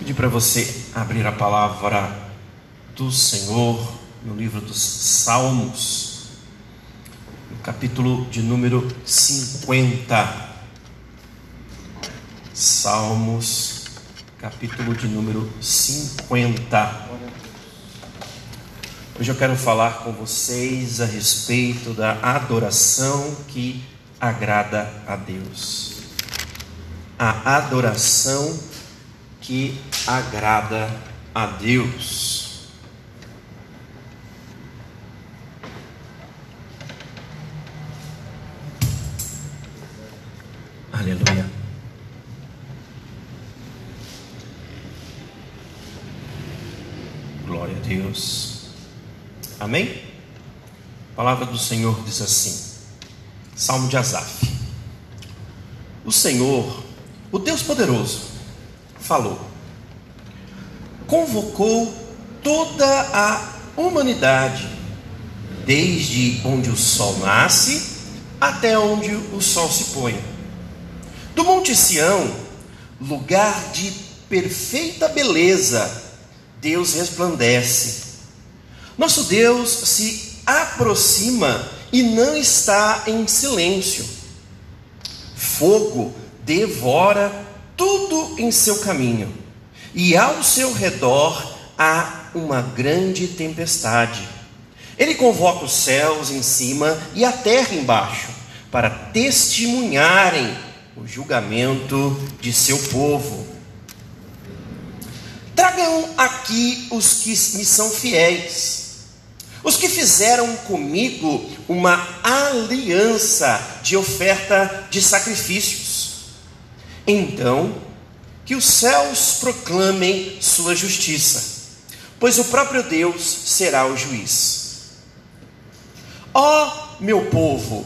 pedir para você abrir a palavra do Senhor no livro dos Salmos, no capítulo de número 50. Salmos, capítulo de número 50. Hoje eu quero falar com vocês a respeito da adoração que agrada a Deus. A adoração que agrada a Deus. Aleluia. Glória a Deus. Amém? A palavra do Senhor diz assim: Salmo de Asaf. O Senhor, o Deus poderoso, falou. Convocou toda a humanidade, desde onde o sol nasce até onde o sol se põe. Do Monte Sião, lugar de perfeita beleza, Deus resplandece. Nosso Deus se aproxima e não está em silêncio. Fogo devora tudo em seu caminho, e ao seu redor há uma grande tempestade. Ele convoca os céus em cima e a terra embaixo, para testemunharem o julgamento de seu povo. Tragam aqui os que me são fiéis, os que fizeram comigo uma aliança de oferta de sacrifícios. Então, que os céus proclamem sua justiça, pois o próprio Deus será o juiz. Ó oh, meu povo,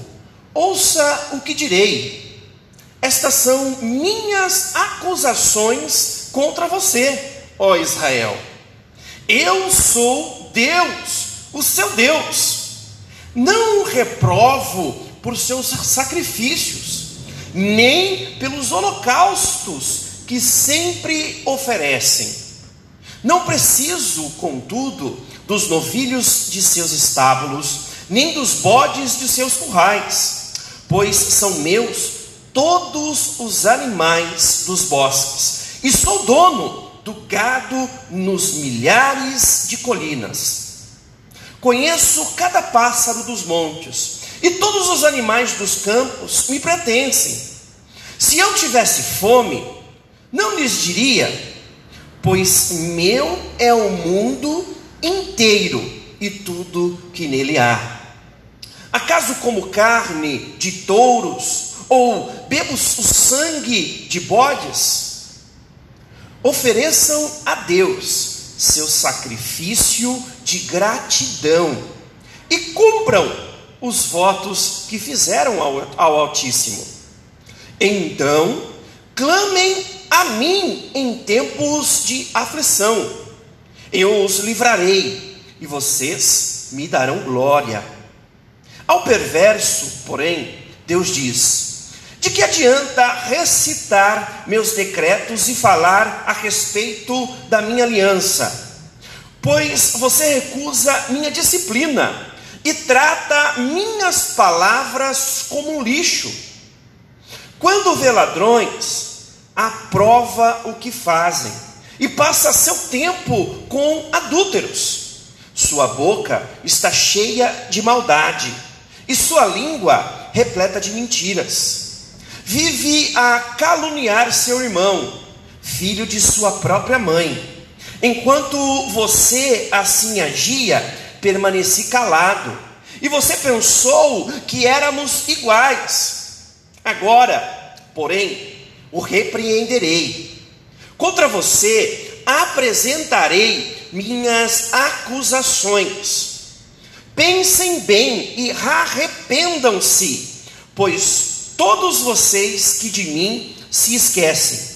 ouça o que direi. Estas são minhas acusações contra você, ó Israel. Eu sou Deus, o seu Deus. Não o reprovo por seus sacrifícios, nem pelos holocaustos que sempre oferecem. Não preciso, contudo, dos novilhos de seus estábulos, nem dos bodes de seus currais, pois são meus todos os animais dos bosques, e sou dono do gado nos milhares de colinas. Conheço cada pássaro dos montes, e todos os animais dos campos me pertencem. Se eu tivesse fome, não lhes diria, pois meu é o mundo inteiro e tudo que nele há. Acaso como carne de touros ou bebo o sangue de bodes? Ofereçam a Deus seu sacrifício de gratidão e cumpram os votos que fizeram ao, ao Altíssimo. Então, clamem a mim em tempos de aflição, eu os livrarei e vocês me darão glória. Ao perverso, porém, Deus diz: de que adianta recitar meus decretos e falar a respeito da minha aliança? Pois você recusa minha disciplina e trata minhas palavras como um lixo. Quando vê ladrões, aprova o que fazem e passa seu tempo com adúlteros. Sua boca está cheia de maldade e sua língua repleta de mentiras vive a caluniar seu irmão, filho de sua própria mãe. Enquanto você assim agia, permaneci calado, e você pensou que éramos iguais. Agora, porém, o repreenderei. Contra você apresentarei minhas acusações. Pensem bem e arrependam-se, pois todos vocês que de mim se esquecem.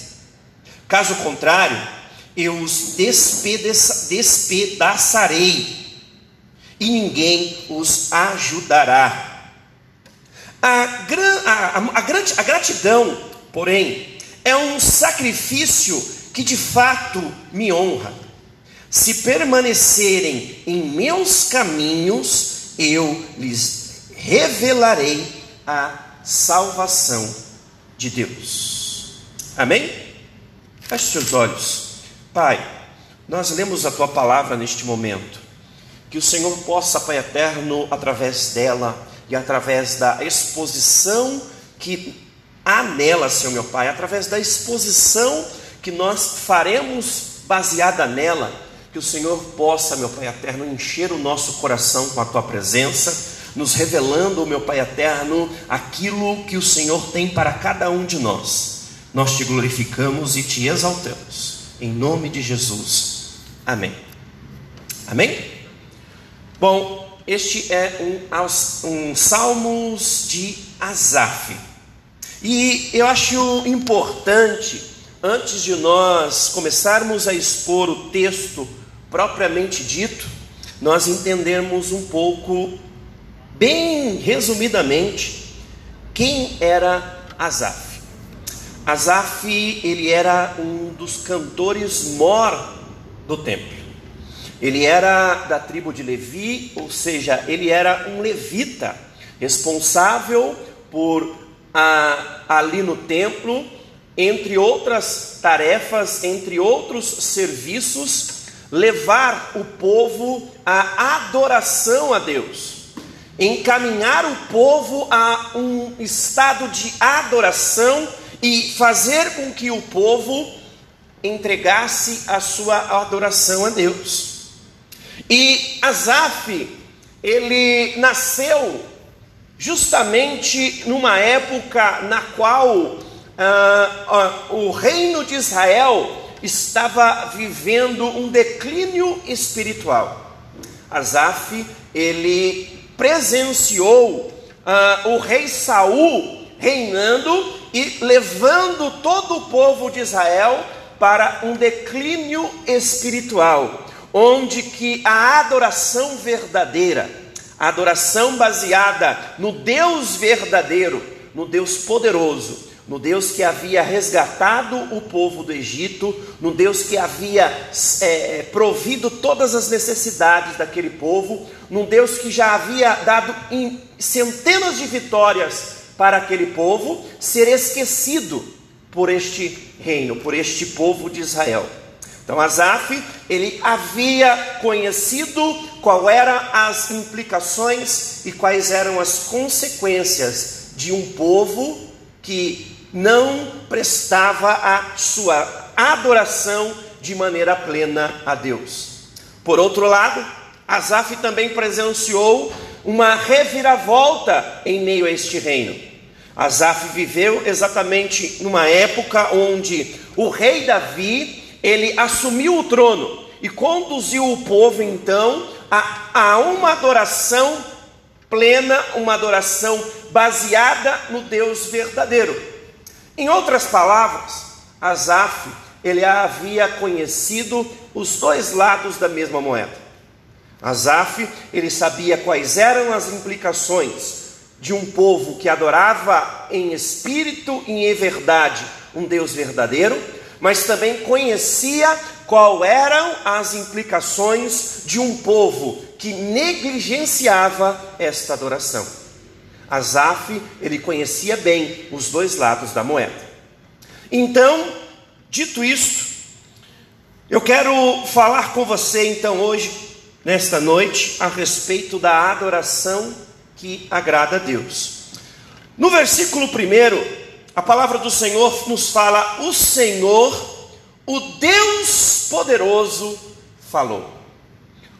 Caso contrário, eu os despedaçarei e ninguém os ajudará. A, gran, a, a, a, a gratidão, porém, é um sacrifício que de fato me honra. Se permanecerem em meus caminhos, eu lhes revelarei a salvação de Deus. Amém? Feche seus olhos. Pai, nós lemos a tua palavra neste momento. Que o Senhor possa, Pai eterno, através dela e através da exposição que há nela, Senhor meu Pai, através da exposição que nós faremos baseada nela, que o Senhor possa, meu Pai eterno, encher o nosso coração com a tua presença, nos revelando, meu Pai eterno, aquilo que o Senhor tem para cada um de nós. Nós te glorificamos e te exaltamos. Em nome de Jesus. Amém. Amém? Bom, este é um, um Salmos de Asaf. E eu acho importante, antes de nós começarmos a expor o texto propriamente dito, nós entendermos um pouco, bem resumidamente, quem era Asaf. Asaf, ele era um dos cantores mor do templo. Ele era da tribo de Levi, ou seja, ele era um levita, responsável por a, ali no templo, entre outras tarefas, entre outros serviços, levar o povo à adoração a Deus, encaminhar o povo a um estado de adoração e fazer com que o povo entregasse a sua adoração a Deus. E Asaf, ele nasceu justamente numa época na qual ah, ah, o reino de Israel estava vivendo um declínio espiritual. Asaf, ele presenciou ah, o rei Saul reinando e levando todo o povo de Israel para um declínio espiritual onde que a adoração verdadeira, a adoração baseada no Deus verdadeiro, no Deus poderoso, no Deus que havia resgatado o povo do Egito, no Deus que havia é, provido todas as necessidades daquele povo, num Deus que já havia dado centenas de vitórias para aquele povo, ser esquecido por este reino, por este povo de Israel. Então Asaf, ele havia conhecido qual eram as implicações e quais eram as consequências de um povo que não prestava a sua adoração de maneira plena a Deus. Por outro lado, Asaf também presenciou uma reviravolta em meio a este reino. Asaf viveu exatamente numa época onde o rei Davi ele assumiu o trono e conduziu o povo então a, a uma adoração plena, uma adoração baseada no Deus verdadeiro. Em outras palavras, Asaf, ele havia conhecido os dois lados da mesma moeda. Asaf, ele sabia quais eram as implicações de um povo que adorava em espírito e em verdade um Deus verdadeiro, mas também conhecia qual eram as implicações de um povo que negligenciava esta adoração. Asaf, ele conhecia bem os dois lados da moeda. Então, dito isto, eu quero falar com você então hoje, nesta noite, a respeito da adoração que agrada a Deus. No versículo 1, a palavra do Senhor nos fala: o Senhor, o Deus poderoso, falou.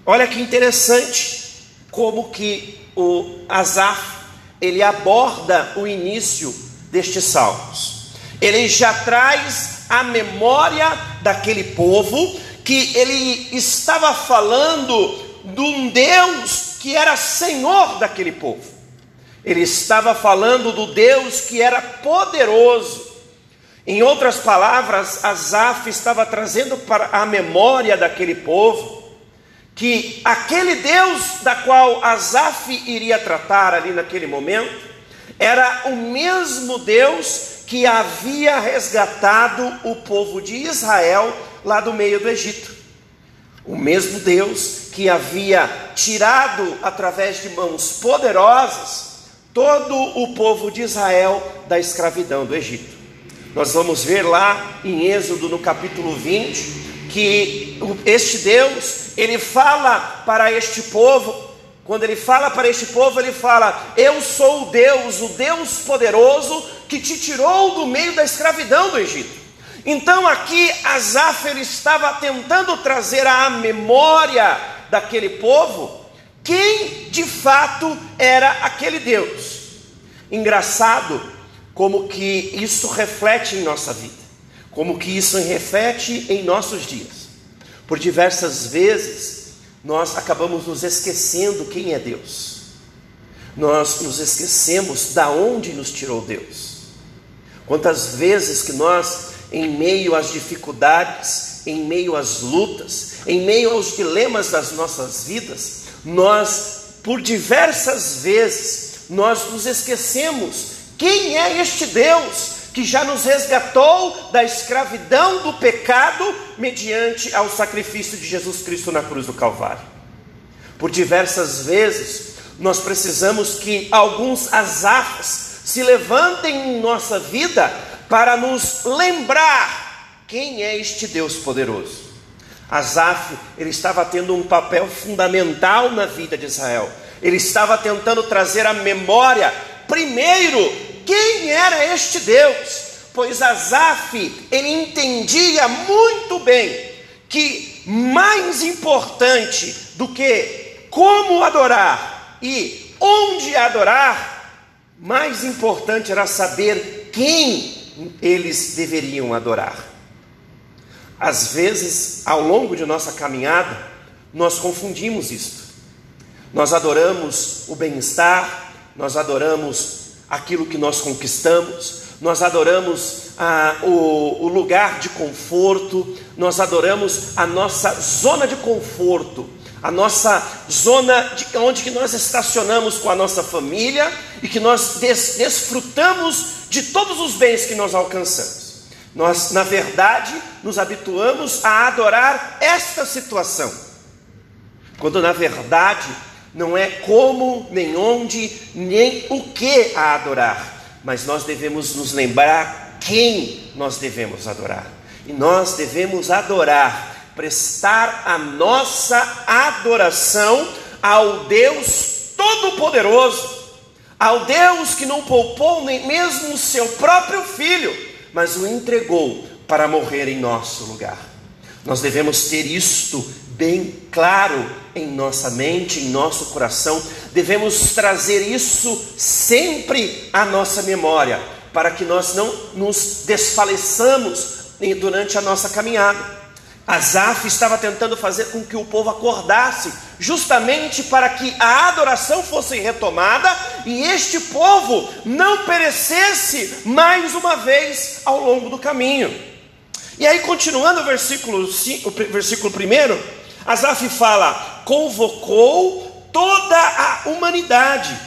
Olha que interessante como que o Asaf ele aborda o início destes salmos. Ele já traz a memória daquele povo que ele estava falando de um Deus que era Senhor daquele povo. Ele estava falando do Deus que era poderoso. Em outras palavras, Asaf estava trazendo para a memória daquele povo que aquele Deus da qual Asaf iria tratar ali naquele momento era o mesmo Deus que havia resgatado o povo de Israel lá do meio do Egito. O mesmo Deus que havia tirado através de mãos poderosas todo o povo de Israel da escravidão do Egito. Nós vamos ver lá em Êxodo no capítulo 20 que este Deus, ele fala para este povo quando ele fala para este povo, ele fala: Eu sou o Deus, o Deus poderoso que te tirou do meio da escravidão do Egito. Então aqui Asaf ele estava tentando trazer à memória daquele povo quem de fato era aquele Deus. Engraçado como que isso reflete em nossa vida, como que isso reflete em nossos dias. Por diversas vezes nós acabamos nos esquecendo quem é Deus. Nós nos esquecemos da onde nos tirou Deus. Quantas vezes que nós, em meio às dificuldades, em meio às lutas, em meio aos dilemas das nossas vidas, nós, por diversas vezes, nós nos esquecemos quem é este Deus que já nos resgatou da escravidão do pecado mediante ao sacrifício de Jesus Cristo na cruz do Calvário. Por diversas vezes, nós precisamos que alguns azafas se levantem em nossa vida para nos lembrar quem é este Deus poderoso. Asaf, ele estava tendo um papel fundamental na vida de Israel. Ele estava tentando trazer à memória, primeiro, quem era este Deus, pois Asaf ele entendia muito bem que mais importante do que como adorar e onde adorar, mais importante era saber quem eles deveriam adorar. Às vezes, ao longo de nossa caminhada, nós confundimos isto. Nós adoramos o bem-estar, nós adoramos aquilo que nós conquistamos, nós adoramos ah, o, o lugar de conforto, nós adoramos a nossa zona de conforto, a nossa zona de onde que nós estacionamos com a nossa família e que nós des, desfrutamos de todos os bens que nós alcançamos. Nós, na verdade, nos habituamos a adorar esta situação, quando na verdade não é como, nem onde, nem o que a adorar, mas nós devemos nos lembrar quem nós devemos adorar. E nós devemos adorar, prestar a nossa adoração ao Deus Todo-Poderoso, ao Deus que não poupou nem mesmo o seu próprio filho, mas o entregou para morrer em nosso lugar. Nós devemos ter isto bem claro em nossa mente, em nosso coração. Devemos trazer isso sempre à nossa memória, para que nós não nos desfaleçamos durante a nossa caminhada. Asaf estava tentando fazer com que o povo acordasse, justamente para que a adoração fosse retomada e este povo não perecesse mais uma vez ao longo do caminho. E aí, continuando o versículo, 5, o versículo 1, Asaf fala: convocou toda a humanidade,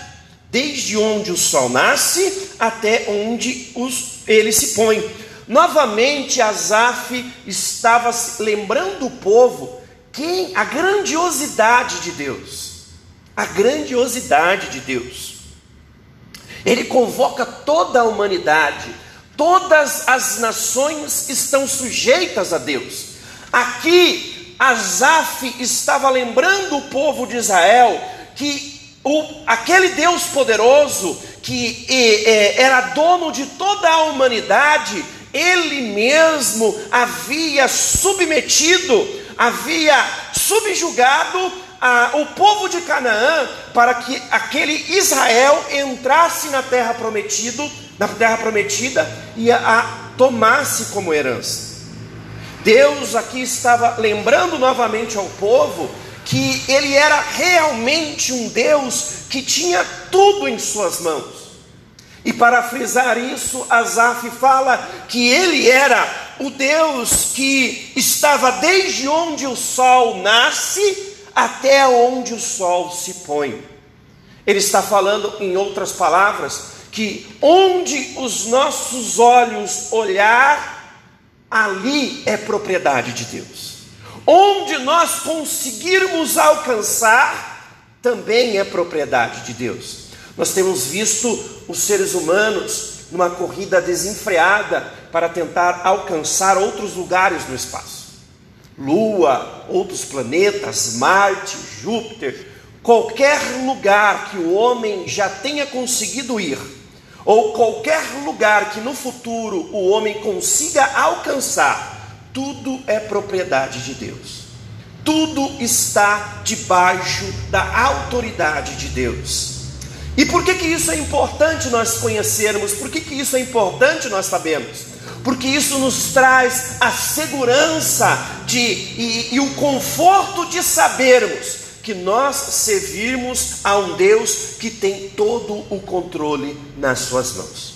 desde onde o sol nasce até onde os, ele se põe. Novamente, Asaf estava lembrando o povo quem a grandiosidade de Deus, a grandiosidade de Deus. Ele convoca toda a humanidade, todas as nações estão sujeitas a Deus. Aqui Asaf estava lembrando o povo de Israel que o, aquele Deus poderoso, que é, era dono de toda a humanidade, ele mesmo havia submetido, havia subjugado a, o povo de Canaã para que aquele Israel entrasse na terra prometida, na terra prometida e a, a tomasse como herança. Deus aqui estava lembrando novamente ao povo que ele era realmente um Deus que tinha tudo em suas mãos. E para frisar isso, Asaf fala que ele era o Deus que estava desde onde o sol nasce até onde o sol se põe. Ele está falando, em outras palavras, que onde os nossos olhos olhar, ali é propriedade de Deus. Onde nós conseguirmos alcançar, também é propriedade de Deus. Nós temos visto os seres humanos numa corrida desenfreada para tentar alcançar outros lugares no espaço. Lua, outros planetas, Marte, Júpiter, qualquer lugar que o homem já tenha conseguido ir, ou qualquer lugar que no futuro o homem consiga alcançar, tudo é propriedade de Deus. Tudo está debaixo da autoridade de Deus. E por que, que isso é importante nós conhecermos? Por que, que isso é importante nós sabemos? Porque isso nos traz a segurança de, e, e o conforto de sabermos que nós servirmos a um Deus que tem todo o controle nas suas mãos.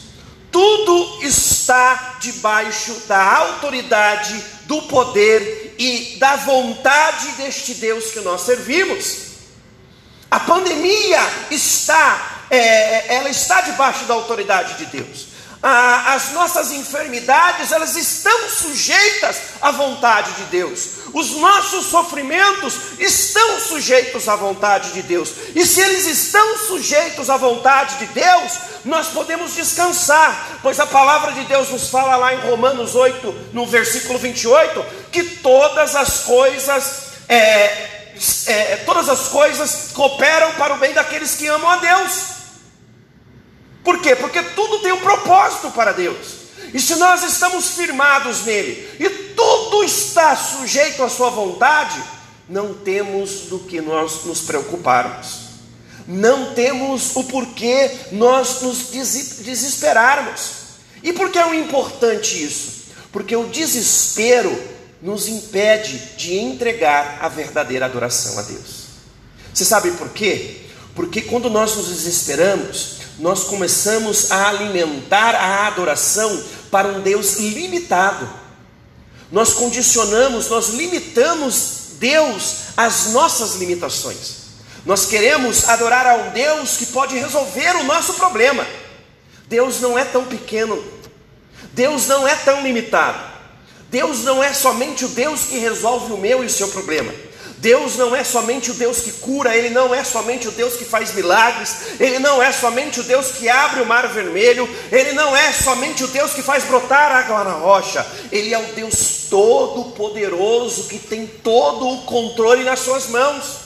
Tudo está debaixo da autoridade, do poder e da vontade deste Deus que nós servimos. A pandemia está, é, ela está debaixo da autoridade de Deus. as nossas enfermidades, elas estão sujeitas à vontade de Deus. Os nossos sofrimentos estão sujeitos à vontade de Deus. E se eles estão sujeitos à vontade de Deus, nós podemos descansar, pois a palavra de Deus nos fala lá em Romanos 8, no versículo 28, que todas as coisas é, é, todas as coisas cooperam para o bem daqueles que amam a Deus. Por quê? Porque tudo tem um propósito para Deus. E se nós estamos firmados nele e tudo está sujeito à sua vontade, não temos do que nós nos preocuparmos. Não temos o porquê nós nos desesperarmos. E por que é importante isso? Porque o desespero nos impede de entregar a verdadeira adoração a Deus. Você sabe por quê? Porque quando nós nos desesperamos, nós começamos a alimentar a adoração para um Deus limitado. Nós condicionamos, nós limitamos Deus às nossas limitações. Nós queremos adorar a um Deus que pode resolver o nosso problema. Deus não é tão pequeno, Deus não é tão limitado. Deus não é somente o Deus que resolve o meu e o seu problema. Deus não é somente o Deus que cura, Ele não é somente o Deus que faz milagres, Ele não é somente o Deus que abre o mar vermelho, Ele não é somente o Deus que faz brotar água na rocha, Ele é o Deus todo-poderoso que tem todo o controle nas Suas mãos.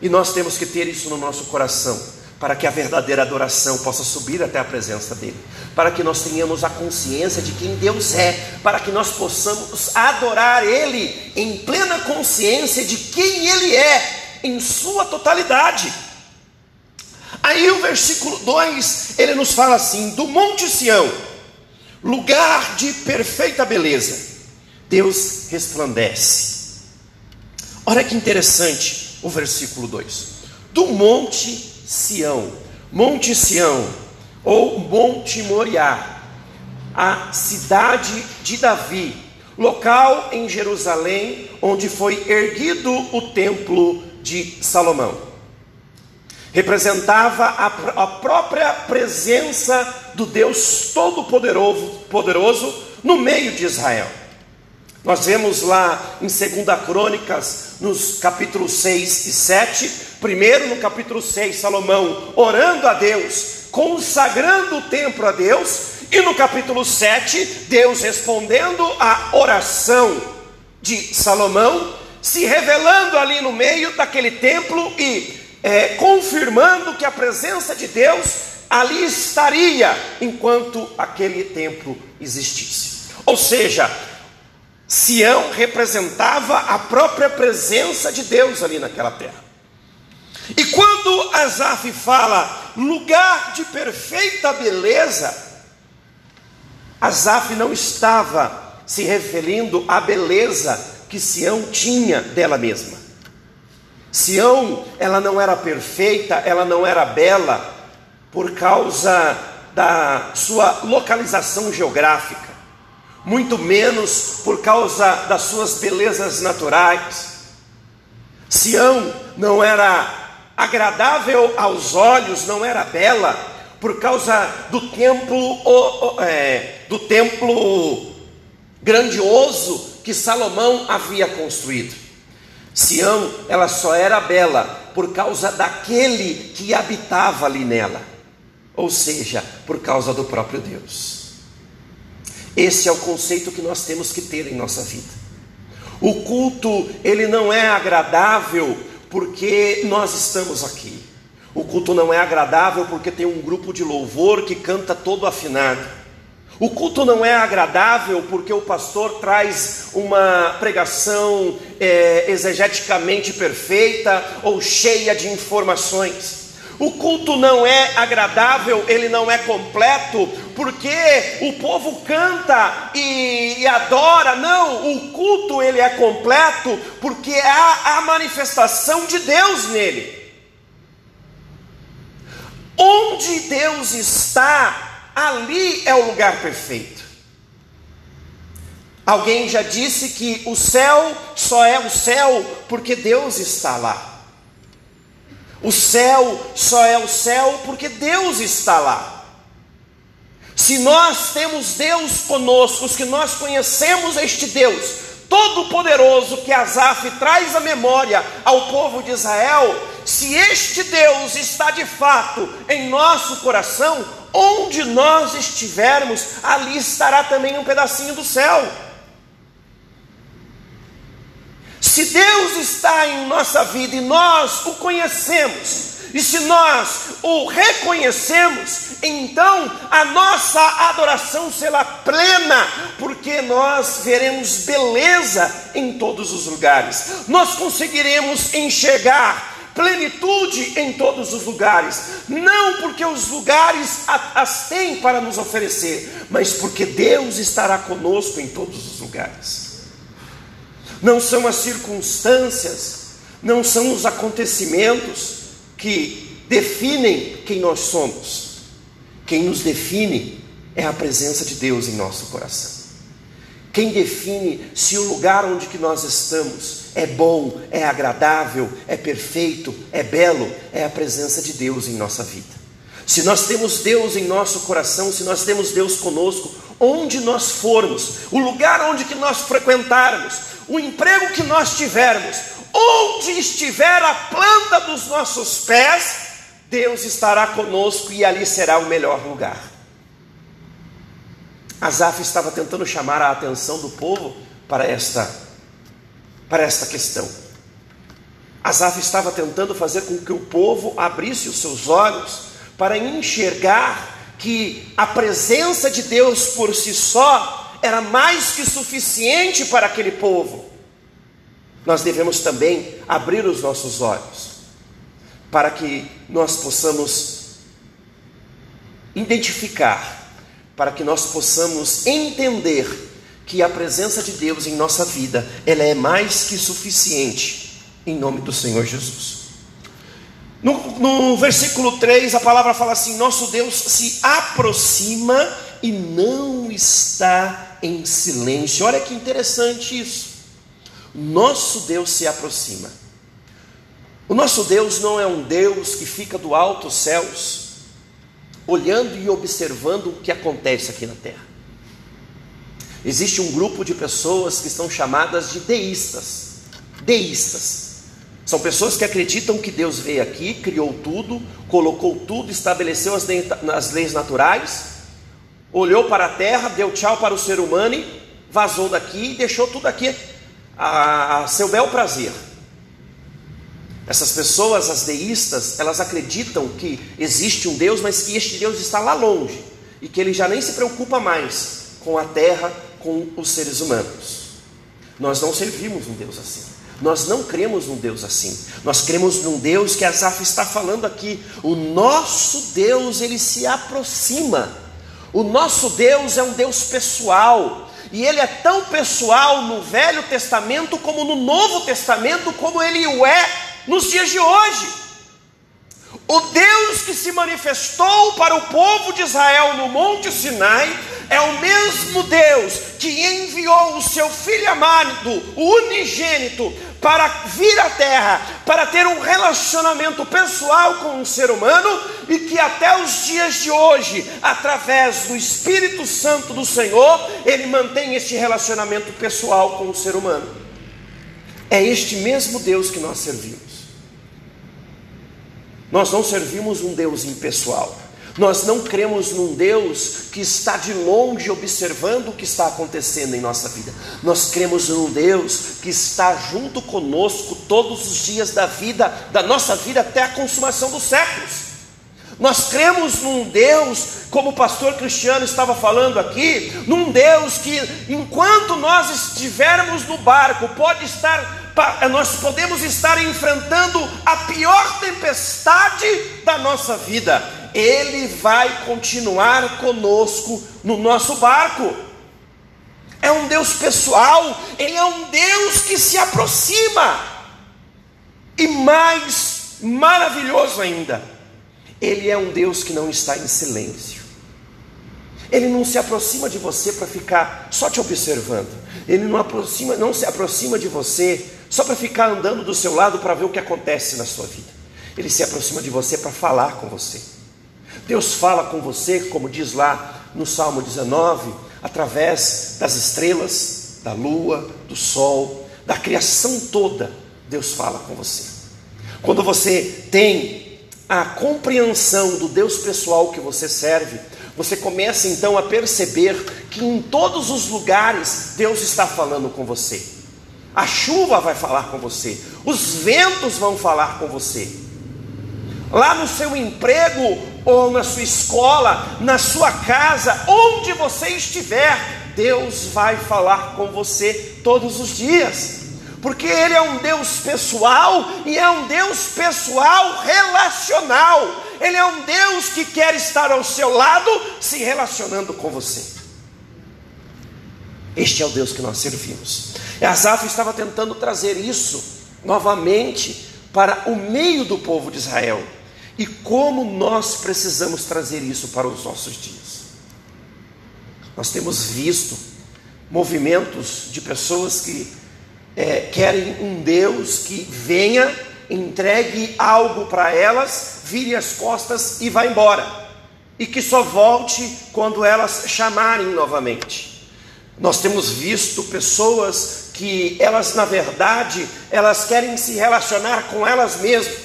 E nós temos que ter isso no nosso coração para que a verdadeira adoração possa subir até a presença dEle, para que nós tenhamos a consciência de quem Deus é, para que nós possamos adorar Ele em plena consciência de quem Ele é, em sua totalidade. Aí o versículo 2 ele nos fala assim: do Monte Sião, lugar de perfeita beleza, Deus resplandece. Olha que interessante o versículo 2: do Monte Sião, Monte Sião, ou Monte Moriá, a cidade de Davi, local em Jerusalém onde foi erguido o templo de Salomão. Representava a, a própria presença do Deus Todo-Poderoso poderoso no meio de Israel. Nós vemos lá em 2 Crônicas, nos capítulos 6 e 7, primeiro no capítulo 6, Salomão orando a Deus, consagrando o templo a Deus, e no capítulo 7, Deus respondendo à oração de Salomão, se revelando ali no meio daquele templo e é, confirmando que a presença de Deus ali estaria enquanto aquele templo existisse. Ou seja, Sião representava a própria presença de Deus ali naquela terra. E quando Asaf fala lugar de perfeita beleza, Asaf não estava se referindo à beleza que Sião tinha dela mesma. Sião, ela não era perfeita, ela não era bela por causa da sua localização geográfica muito menos por causa das suas belezas naturais. Sião não era agradável aos olhos, não era bela por causa do templo, é, do templo grandioso que Salomão havia construído. Sião, ela só era bela por causa daquele que habitava ali nela, ou seja, por causa do próprio Deus. Esse é o conceito que nós temos que ter em nossa vida. O culto, ele não é agradável porque nós estamos aqui. O culto não é agradável porque tem um grupo de louvor que canta todo afinado. O culto não é agradável porque o pastor traz uma pregação é, exegeticamente perfeita ou cheia de informações. O culto não é agradável, ele não é completo, porque o povo canta e, e, adora. Não, o culto ele é completo, porque há a manifestação de Deus nele. Onde Deus está, ali é o lugar perfeito. Alguém já disse que o céu só é o céu porque Deus está lá. O céu só é o céu porque Deus está lá. Se nós temos Deus conosco, se nós conhecemos este Deus Todo-Poderoso que Asaf traz à memória ao povo de Israel, se este Deus está de fato em nosso coração, onde nós estivermos, ali estará também um pedacinho do céu. Se Deus está em nossa vida e nós o conhecemos, e se nós o reconhecemos, então a nossa adoração será plena, porque nós veremos beleza em todos os lugares, nós conseguiremos enxergar plenitude em todos os lugares, não porque os lugares as têm para nos oferecer, mas porque Deus estará conosco em todos os lugares não são as circunstâncias, não são os acontecimentos que definem quem nós somos. Quem nos define é a presença de Deus em nosso coração. Quem define se o lugar onde que nós estamos é bom, é agradável, é perfeito, é belo, é a presença de Deus em nossa vida. Se nós temos Deus em nosso coração, se nós temos Deus conosco, onde nós formos, o lugar onde que nós frequentarmos, o emprego que nós tivermos, onde estiver a planta dos nossos pés, Deus estará conosco e ali será o melhor lugar. Asaf estava tentando chamar a atenção do povo para esta, para esta questão. Asaf estava tentando fazer com que o povo abrisse os seus olhos para enxergar que a presença de Deus por si só era mais que suficiente para aquele povo. Nós devemos também abrir os nossos olhos para que nós possamos identificar, para que nós possamos entender que a presença de Deus em nossa vida, ela é mais que suficiente em nome do Senhor Jesus. No, no versículo 3, a palavra fala assim: Nosso Deus se aproxima e não está em silêncio. Olha que interessante isso. Nosso Deus se aproxima. O nosso Deus não é um Deus que fica do alto céus, olhando e observando o que acontece aqui na terra. Existe um grupo de pessoas que estão chamadas de deístas. Deístas são pessoas que acreditam que Deus veio aqui, criou tudo, colocou tudo, estabeleceu as leis naturais, olhou para a terra, deu tchau para o ser humano, e vazou daqui e deixou tudo aqui a, a seu bel prazer. Essas pessoas, as deístas, elas acreditam que existe um Deus, mas que este Deus está lá longe e que ele já nem se preocupa mais com a terra, com os seres humanos. Nós não servimos um Deus assim. Nós não cremos num Deus assim. Nós cremos num Deus que Asaf está falando aqui. O nosso Deus, ele se aproxima. O nosso Deus é um Deus pessoal. E ele é tão pessoal no Velho Testamento como no Novo Testamento, como ele o é nos dias de hoje. O Deus que se manifestou para o povo de Israel no Monte Sinai é o mesmo Deus que enviou o seu filho amado, o unigênito, para vir à terra, para ter um relacionamento pessoal com o ser humano e que até os dias de hoje, através do Espírito Santo do Senhor, ele mantém este relacionamento pessoal com o ser humano. É este mesmo Deus que nós servimos. Nós não servimos um Deus impessoal. Nós não cremos num Deus que está de longe observando o que está acontecendo em nossa vida. Nós cremos num Deus que está junto conosco todos os dias da vida, da nossa vida até a consumação dos séculos. Nós cremos num Deus, como o pastor Cristiano estava falando aqui, num Deus que, enquanto nós estivermos no barco, pode estar nós podemos estar enfrentando a pior tempestade da nossa vida, Ele vai continuar conosco no nosso barco. É um Deus pessoal, Ele é um Deus que se aproxima, e mais maravilhoso ainda, Ele é um Deus que não está em silêncio. Ele não se aproxima de você para ficar só te observando. Ele não, aproxima, não se aproxima de você só para ficar andando do seu lado para ver o que acontece na sua vida. Ele se aproxima de você para falar com você. Deus fala com você, como diz lá no Salmo 19, através das estrelas, da lua, do sol, da criação toda. Deus fala com você. Quando você tem a compreensão do Deus pessoal que você serve, você começa então a perceber que em todos os lugares Deus está falando com você. A chuva vai falar com você, os ventos vão falar com você. Lá no seu emprego ou na sua escola, na sua casa, onde você estiver, Deus vai falar com você todos os dias. Porque Ele é um Deus pessoal e é um Deus pessoal relacional. Ele é um Deus que quer estar ao seu lado se relacionando com você. Este é o Deus que nós servimos. Asaf estava tentando trazer isso novamente para o meio do povo de Israel. E como nós precisamos trazer isso para os nossos dias? Nós temos visto movimentos de pessoas que é, querem um Deus que venha, entregue algo para elas, vire as costas e vá embora, e que só volte quando elas chamarem novamente. Nós temos visto pessoas que elas, na verdade, elas querem se relacionar com elas mesmas.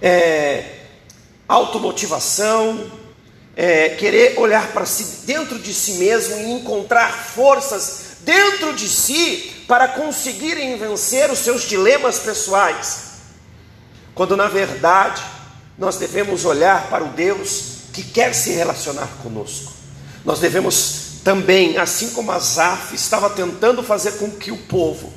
É, automotivação, é, querer olhar para si dentro de si mesmo e encontrar forças dentro de si para conseguirem vencer os seus dilemas pessoais. Quando na verdade nós devemos olhar para o Deus que quer se relacionar conosco. Nós devemos também, assim como Asaf estava tentando fazer com que o povo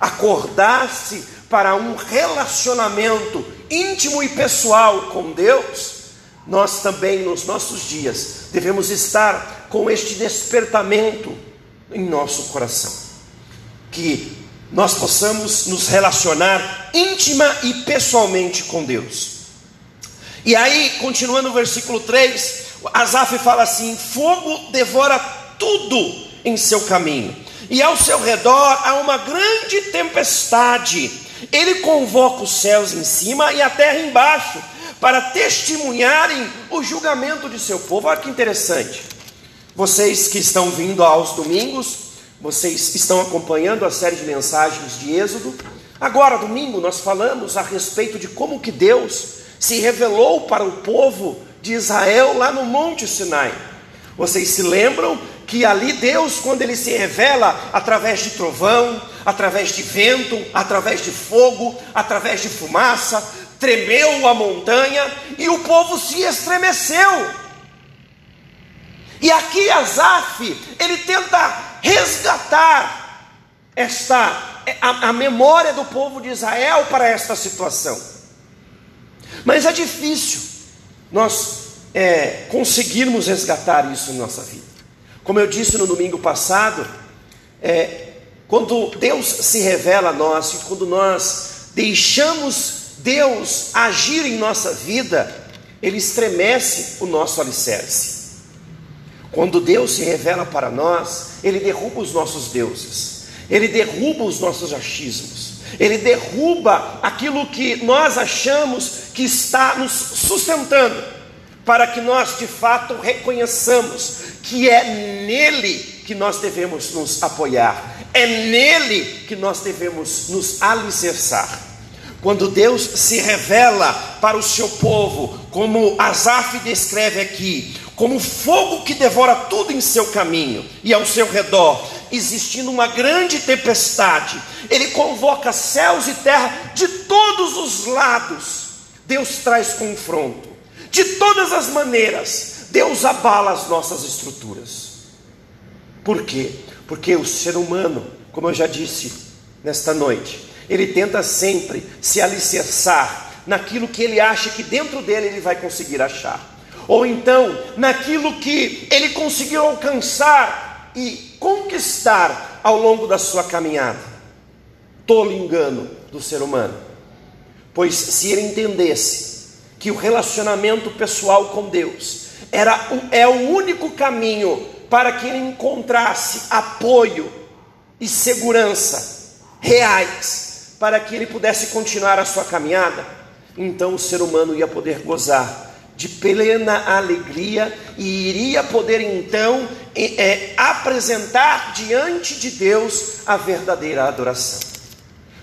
acordasse para um relacionamento íntimo e pessoal com Deus, nós também nos nossos dias devemos estar com este despertamento em nosso coração, que nós possamos nos relacionar íntima e pessoalmente com Deus. E aí, continuando o versículo 3, Asaf fala assim: fogo devora tudo em seu caminho, e ao seu redor há uma grande tempestade. Ele convoca os céus em cima e a terra embaixo, para testemunharem o julgamento de seu povo. Olha que interessante. Vocês que estão vindo aos domingos, vocês estão acompanhando a série de mensagens de Êxodo. Agora, domingo, nós falamos a respeito de como que Deus se revelou para o povo de Israel lá no Monte Sinai. Vocês se lembram que ali Deus, quando Ele se revela através de trovão, através de vento, através de fogo, através de fumaça, tremeu a montanha e o povo se estremeceu. E aqui Asaf, ele tenta resgatar esta a, a memória do povo de Israel para esta situação. Mas é difícil nós é, conseguirmos resgatar isso em nossa vida. Como eu disse no domingo passado, é, quando Deus se revela a nós e quando nós deixamos Deus agir em nossa vida, ele estremece o nosso alicerce. Quando Deus se revela para nós, ele derruba os nossos deuses, ele derruba os nossos achismos, ele derruba aquilo que nós achamos que está nos sustentando, para que nós de fato reconheçamos que é nele que nós devemos nos apoiar, é nele que nós devemos nos alicerçar. Quando Deus se revela para o seu povo, como Asaf descreve aqui, como fogo que devora tudo em seu caminho e ao seu redor, existindo uma grande tempestade, ele convoca céus e terra de todos os lados. Deus traz confronto, de todas as maneiras, Deus abala as nossas estruturas. Por quê? Porque o ser humano, como eu já disse nesta noite, ele tenta sempre se alicerçar naquilo que ele acha que dentro dele ele vai conseguir achar ou então naquilo que ele conseguiu alcançar e conquistar ao longo da sua caminhada. Tolo engano do ser humano, pois se ele entendesse que o relacionamento pessoal com Deus era é o único caminho para que ele encontrasse apoio e segurança reais para que ele pudesse continuar a sua caminhada, então o ser humano ia poder gozar de plena alegria e iria poder então é, apresentar diante de Deus a verdadeira adoração.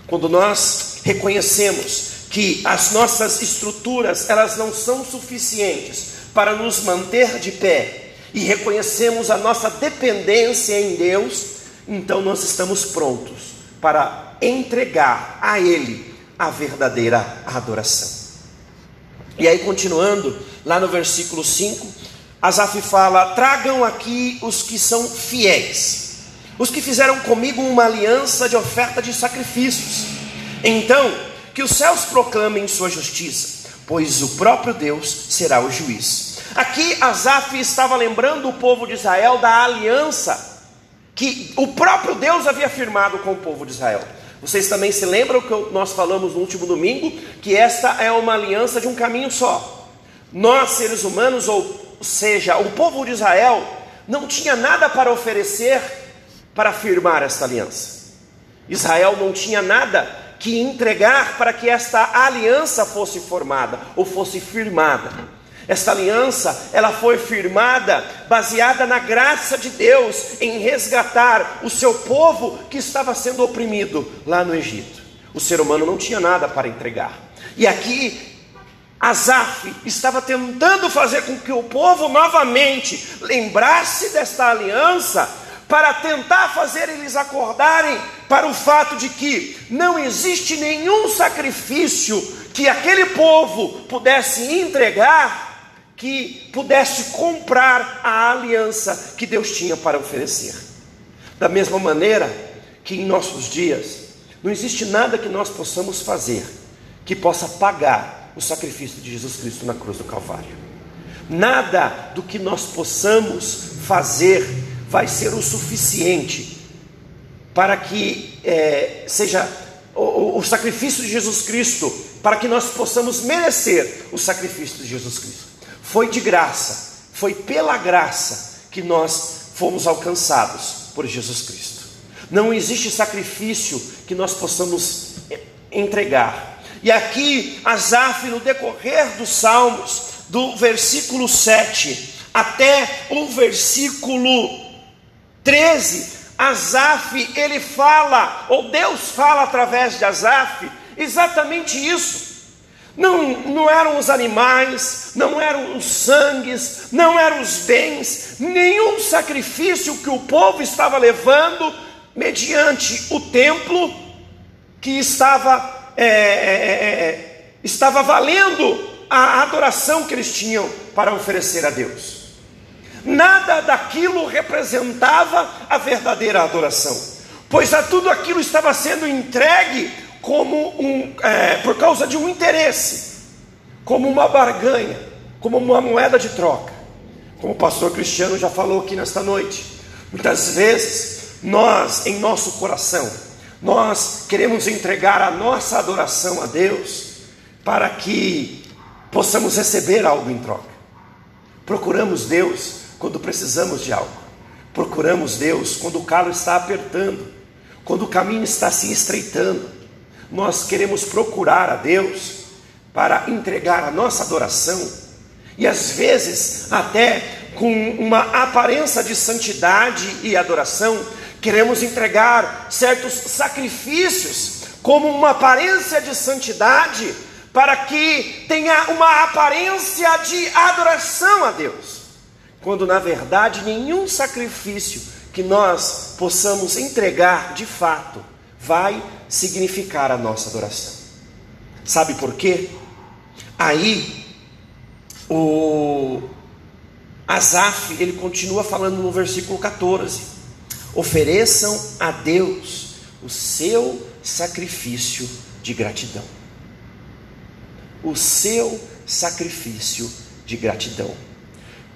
Quando nós reconhecemos que as nossas estruturas elas não são suficientes para nos manter de pé e reconhecemos a nossa dependência em Deus, então nós estamos prontos para entregar a Ele a verdadeira adoração. E aí, continuando, lá no versículo 5, Asaf fala: Tragam aqui os que são fiéis, os que fizeram comigo uma aliança de oferta de sacrifícios. Então, que os céus proclamem sua justiça, pois o próprio Deus será o juiz. Aqui Asaf estava lembrando o povo de Israel da aliança que o próprio Deus havia firmado com o povo de Israel. Vocês também se lembram que nós falamos no último domingo que esta é uma aliança de um caminho só. Nós, seres humanos, ou seja, o povo de Israel, não tinha nada para oferecer para firmar esta aliança. Israel não tinha nada que entregar para que esta aliança fosse formada ou fosse firmada. Esta aliança, ela foi firmada baseada na graça de Deus em resgatar o seu povo que estava sendo oprimido lá no Egito. O ser humano não tinha nada para entregar. E aqui Asaf estava tentando fazer com que o povo novamente lembrasse desta aliança para tentar fazer eles acordarem para o fato de que não existe nenhum sacrifício que aquele povo pudesse entregar que pudesse comprar a aliança que Deus tinha para oferecer. Da mesma maneira que em nossos dias não existe nada que nós possamos fazer que possa pagar o sacrifício de Jesus Cristo na cruz do Calvário. Nada do que nós possamos fazer vai ser o suficiente para que é, seja o, o sacrifício de Jesus Cristo, para que nós possamos merecer o sacrifício de Jesus Cristo. Foi de graça, foi pela graça que nós fomos alcançados por Jesus Cristo. Não existe sacrifício que nós possamos entregar. E aqui, Asaf, no decorrer dos Salmos, do versículo 7 até o versículo 13, Asaf, ele fala, ou Deus fala através de Asaf, exatamente isso. Não, não eram os animais, não eram os sangues, não eram os bens, nenhum sacrifício que o povo estava levando mediante o templo que estava, é, é, é, é, estava valendo a adoração que eles tinham para oferecer a Deus. Nada daquilo representava a verdadeira adoração, pois a tudo aquilo estava sendo entregue como um, é, por causa de um interesse, como uma barganha, como uma moeda de troca. Como o pastor Cristiano já falou aqui nesta noite, muitas vezes nós, em nosso coração, nós queremos entregar a nossa adoração a Deus para que possamos receber algo em troca. Procuramos Deus quando precisamos de algo. Procuramos Deus quando o calo está apertando, quando o caminho está se estreitando. Nós queremos procurar a Deus para entregar a nossa adoração e às vezes até com uma aparência de santidade e adoração, queremos entregar certos sacrifícios como uma aparência de santidade para que tenha uma aparência de adoração a Deus, quando na verdade nenhum sacrifício que nós possamos entregar de fato vai significar a nossa adoração. Sabe por quê? Aí o Asaf, ele continua falando no versículo 14: Ofereçam a Deus o seu sacrifício de gratidão o seu sacrifício de gratidão.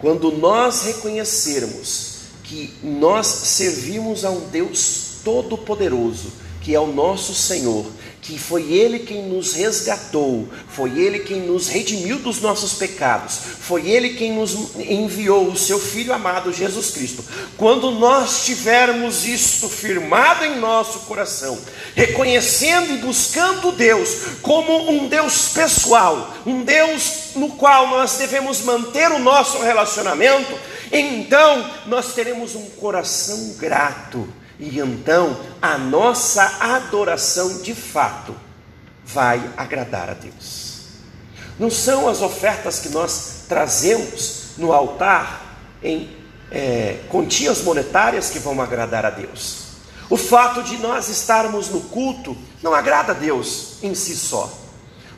Quando nós reconhecermos que nós servimos a um Deus todo-poderoso, que é o nosso Senhor, que foi Ele quem nos resgatou, foi Ele quem nos redimiu dos nossos pecados, foi Ele quem nos enviou o Seu Filho amado Jesus Cristo. Quando nós tivermos isto firmado em nosso coração, reconhecendo e buscando Deus como um Deus pessoal, um Deus no qual nós devemos manter o nosso relacionamento, então nós teremos um coração grato e então a nossa adoração de fato vai agradar a Deus. Não são as ofertas que nós trazemos no altar em é, quantias monetárias que vão agradar a Deus. O fato de nós estarmos no culto não agrada a Deus em si só.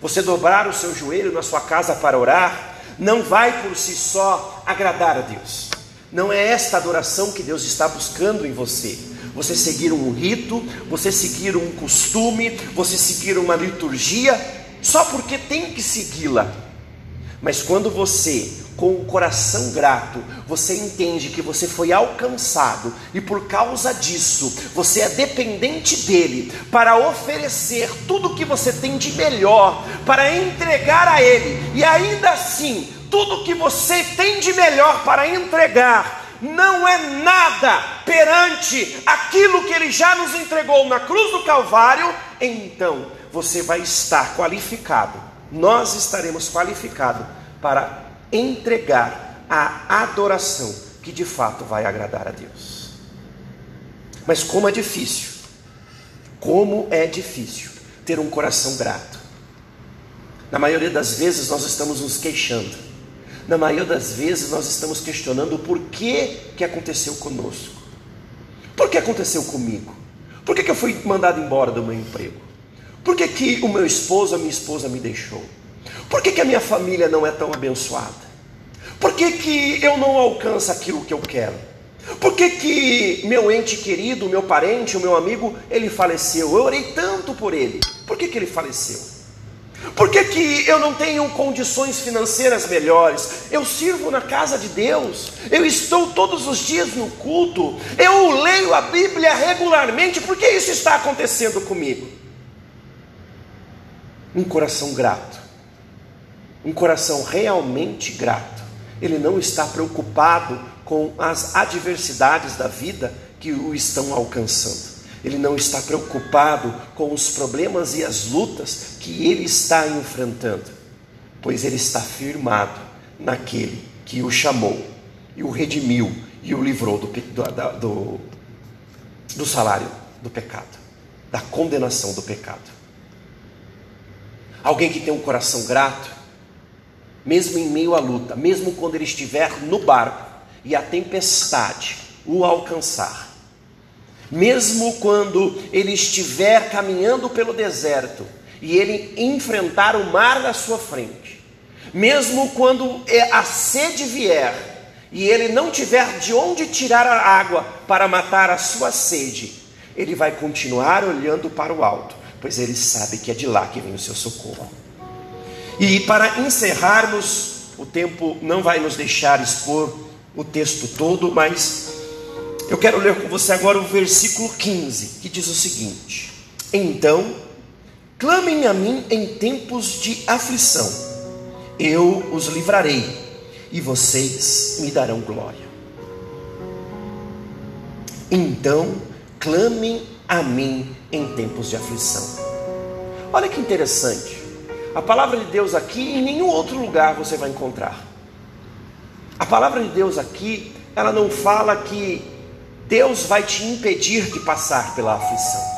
Você dobrar o seu joelho na sua casa para orar não vai por si só agradar a Deus. Não é esta adoração que Deus está buscando em você você seguir um rito, você seguir um costume, você seguir uma liturgia, só porque tem que segui-la. Mas quando você, com o coração grato, você entende que você foi alcançado e por causa disso você é dependente dele para oferecer tudo o que você tem de melhor, para entregar a ele, e ainda assim, tudo que você tem de melhor para entregar, não é nada perante aquilo que ele já nos entregou na cruz do Calvário, então você vai estar qualificado, nós estaremos qualificados para entregar a adoração que de fato vai agradar a Deus. Mas como é difícil, como é difícil ter um coração grato. Na maioria das vezes nós estamos nos queixando na maioria das vezes nós estamos questionando o porquê que aconteceu conosco. Por que aconteceu comigo? Por que, que eu fui mandado embora do meu emprego? Por que, que o meu esposo, a minha esposa me deixou? Por que, que a minha família não é tão abençoada? Por que, que eu não alcanço aquilo que eu quero? Por que, que meu ente querido, meu parente, o meu amigo, ele faleceu? Eu orei tanto por ele. Por que, que ele faleceu? Por que, que eu não tenho condições financeiras melhores? Eu sirvo na casa de Deus, eu estou todos os dias no culto, eu leio a Bíblia regularmente, por que isso está acontecendo comigo? Um coração grato, um coração realmente grato, ele não está preocupado com as adversidades da vida que o estão alcançando ele não está preocupado com os problemas e as lutas que ele está enfrentando, pois ele está firmado naquele que o chamou e o redimiu e o livrou do, do, do, do salário do pecado, da condenação do pecado. Alguém que tem um coração grato, mesmo em meio à luta, mesmo quando ele estiver no barco e a tempestade o alcançar, mesmo quando ele estiver caminhando pelo deserto e ele enfrentar o mar na sua frente, mesmo quando é, a sede vier e ele não tiver de onde tirar a água para matar a sua sede, ele vai continuar olhando para o alto, pois ele sabe que é de lá que vem o seu socorro. E para encerrarmos, o tempo não vai nos deixar expor o texto todo, mas eu quero ler com você agora o versículo 15, que diz o seguinte: Então Clamem a mim em tempos de aflição, eu os livrarei e vocês me darão glória. Então, clamem a mim em tempos de aflição. Olha que interessante. A palavra de Deus aqui em nenhum outro lugar você vai encontrar. A palavra de Deus aqui, ela não fala que Deus vai te impedir de passar pela aflição.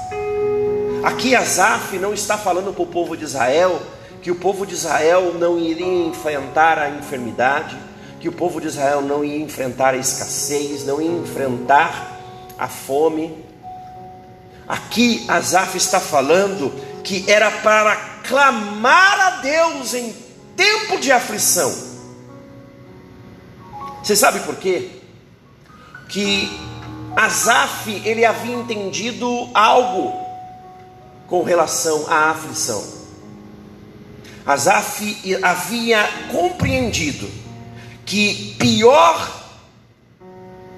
Aqui Asaf não está falando para o povo de Israel que o povo de Israel não iria enfrentar a enfermidade, que o povo de Israel não ia enfrentar a escassez, não ia enfrentar a fome. Aqui Asaf está falando que era para clamar a Deus em tempo de aflição. Você sabe por quê? Que Asaf ele havia entendido algo com relação à aflição. Asaf havia compreendido que pior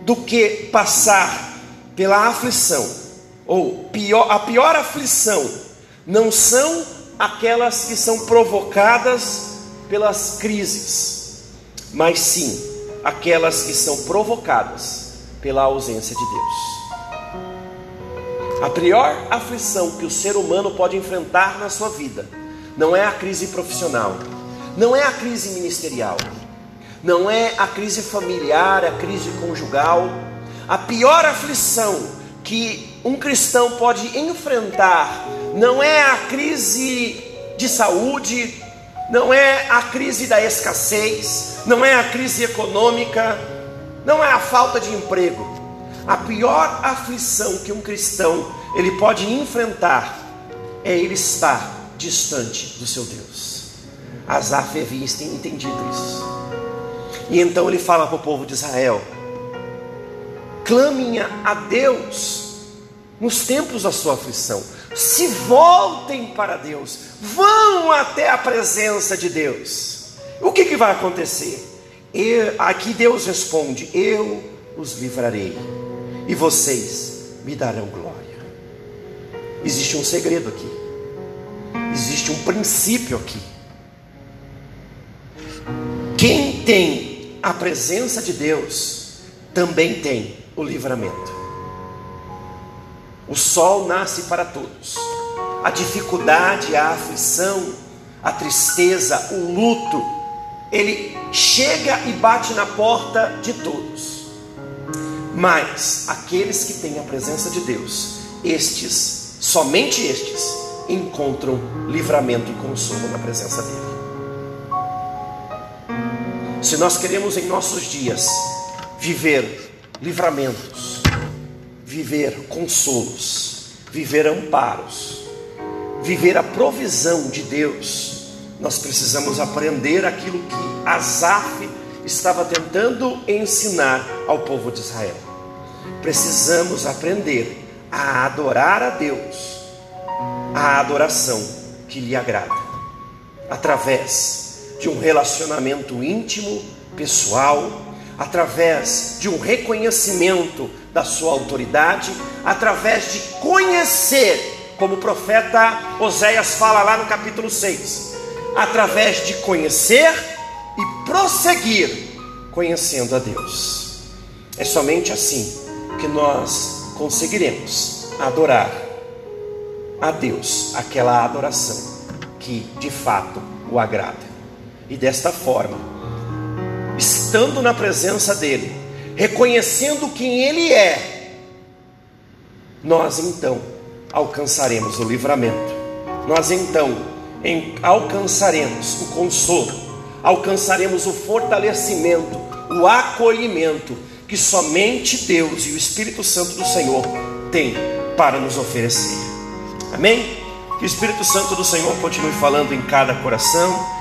do que passar pela aflição, ou pior, a pior aflição, não são aquelas que são provocadas pelas crises, mas sim aquelas que são provocadas pela ausência de Deus. A pior aflição que o ser humano pode enfrentar na sua vida não é a crise profissional, não é a crise ministerial, não é a crise familiar, a crise conjugal. A pior aflição que um cristão pode enfrentar não é a crise de saúde, não é a crise da escassez, não é a crise econômica, não é a falta de emprego. A pior aflição que um cristão ele pode enfrentar é ele estar distante do seu Deus. Asaf havia entendido isso. E então ele fala para o povo de Israel: clamem a Deus nos tempos da sua aflição, se voltem para Deus, vão até a presença de Deus. O que, que vai acontecer? Eu, aqui Deus responde: Eu os livrarei, e vocês me darão glória. Existe um segredo aqui, existe um princípio aqui. Quem tem a presença de Deus também tem o livramento. O sol nasce para todos. A dificuldade, a aflição, a tristeza, o luto, ele chega e bate na porta de todos. Mas aqueles que têm a presença de Deus, estes, somente estes, encontram livramento e consolo na presença dele. Se nós queremos em nossos dias viver livramentos, viver consolos, viver amparos, viver a provisão de Deus, nós precisamos aprender aquilo que Asaf estava tentando ensinar ao povo de Israel. Precisamos aprender a adorar a Deus, a adoração que lhe agrada, através de um relacionamento íntimo, pessoal, através de um reconhecimento da sua autoridade, através de conhecer, como o profeta Oséias fala lá no capítulo 6, através de conhecer e prosseguir conhecendo a Deus. É somente assim que nós conseguiremos adorar a Deus, aquela adoração que de fato o agrada. E desta forma, estando na presença dEle, reconhecendo quem Ele é, nós então alcançaremos o livramento, nós então em, alcançaremos o consolo, alcançaremos o fortalecimento, o acolhimento que somente Deus e o Espírito Santo do Senhor têm para nos oferecer. Amém? Que o Espírito Santo do Senhor continue falando em cada coração